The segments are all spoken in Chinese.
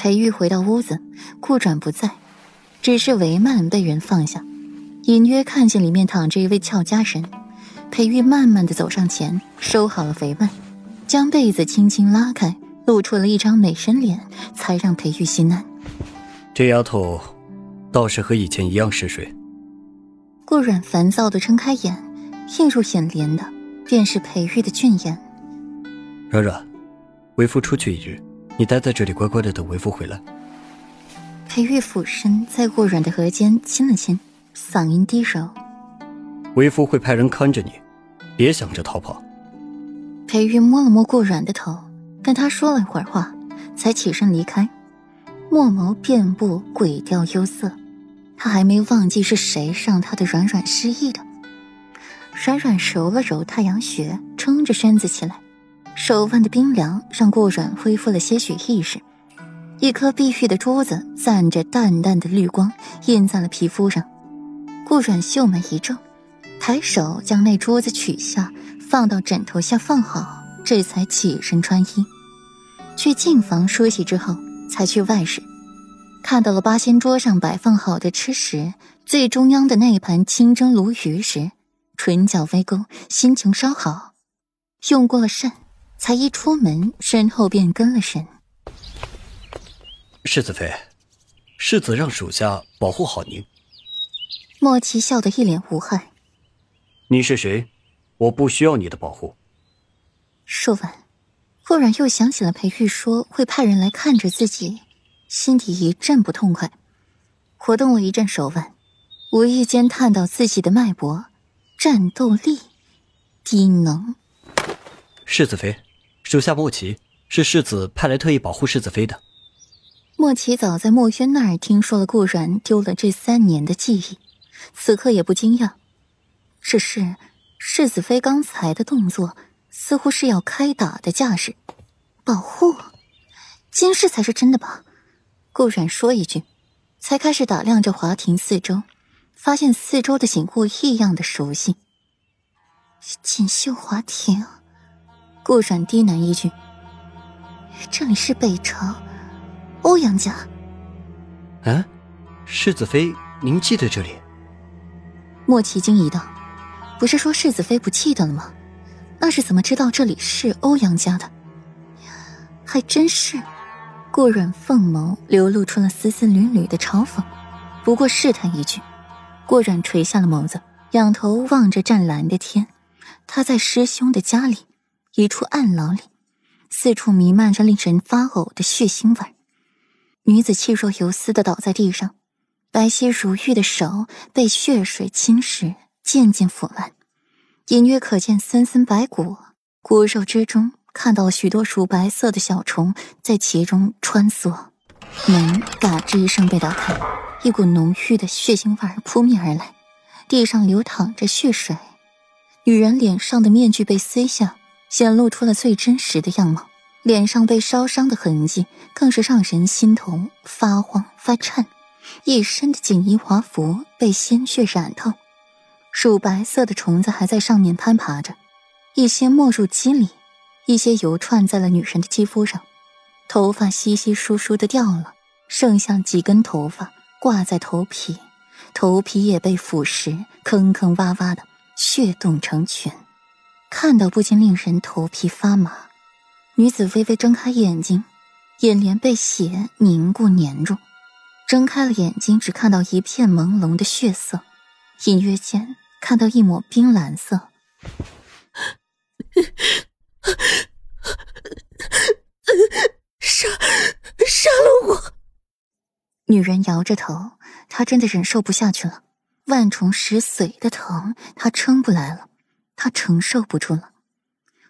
裴玉回到屋子，顾转不在，只是帷幔被人放下，隐约看见里面躺着一位俏佳人。裴玉慢慢的走上前，收好了帷幔，将被子轻轻拉开，露出了一张美人脸，才让裴玉心安。这丫头，倒是和以前一样嗜睡。顾软烦躁的睁开眼，映入眼帘的便是裴玉的俊颜。软软，为夫出去一日，你待在这里乖乖的等为夫回来。裴玉俯身在顾软的额间亲了亲，嗓音低柔：“为夫会派人看着你，别想着逃跑。”裴玉摸了摸顾软的头，跟他说了一会儿话，才起身离开，墨眸遍布鬼调幽色。他还没忘记是谁让他的软软失忆的。软软揉了揉太阳穴，撑着身子起来。手腕的冰凉让顾软恢复了些许意识，一颗碧玉的珠子散着淡淡的绿光，印在了皮肤上。顾软秀眉一皱，抬手将那珠子取下，放到枕头下放好，这才起身穿衣。去净房梳洗之后，才去外室，看到了八仙桌上摆放好的吃食，最中央的那一盘清蒸鲈鱼时，唇角微勾，心情稍好，用过了膳。才一出门，身后便跟了神。世子妃，世子让属下保护好您。莫奇笑得一脸无害。你是谁？我不需要你的保护。说完，忽然又想起了裴玉说会派人来看着自己，心底一阵不痛快，活动了一阵手腕，无意间探到自己的脉搏，战斗力低能。世子妃。属下莫奇是世子派来特意保护世子妃的。莫奇早在墨渊那儿听说了顾然丢了这三年的记忆，此刻也不惊讶。只是世子妃刚才的动作似乎是要开打的架势，保护，监视才是真的吧？顾然说一句，才开始打量着华庭四周，发现四周的景物异样的熟悉。锦绣华庭。顾软低喃一句：“这里是北朝欧阳家。”啊，世子妃，您记得这里？莫奇惊疑道：“不是说世子妃不记得了吗？那是怎么知道这里是欧阳家的？”还真是。顾阮凤眸流露出了丝丝缕缕的嘲讽，不过试探一句，顾阮垂下了眸子，仰头望着湛蓝的天。他在师兄的家里。一处暗牢里，四处弥漫着令人发呕的血腥味。女子气若游丝的倒在地上，白皙如玉的手被血水侵蚀，渐渐腐烂，隐约可见森森白骨。骨肉之中，看到了许多乳白色的小虫在其中穿梭。门嘎吱一声被打开，一股浓郁的血腥味扑面而来，地上流淌着血水，女人脸上的面具被撕下。显露出了最真实的样貌，脸上被烧伤的痕迹更是让人心头发慌发颤。一身的锦衣华服被鲜血染透，乳白色的虫子还在上面攀爬着，一些没入肌里，一些油串在了女人的肌肤上，头发稀稀疏疏的掉了，剩下几根头发挂在头皮，头皮也被腐蚀，坑坑洼洼的，血洞成群。看到不禁令人头皮发麻。女子微微睁开眼睛，眼帘被血凝固粘住，睁开了眼睛，只看到一片朦胧的血色，隐约间看到一抹冰蓝色。杀杀了我！女人摇着头，她真的忍受不下去了，万重石髓的疼，她撑不来了。他承受不住了，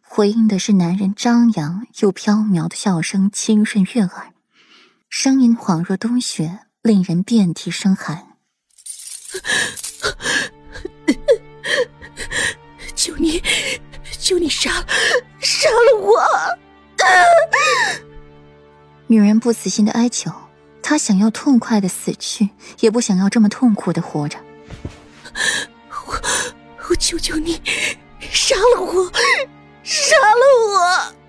回应的是男人张扬又飘渺的笑声，清润悦耳，声音恍若冬雪，令人遍体生寒。求你，求你杀杀了我！女人不死心的哀求，她想要痛快的死去，也不想要这么痛苦的活着。我，我求求你。杀了我！杀了我！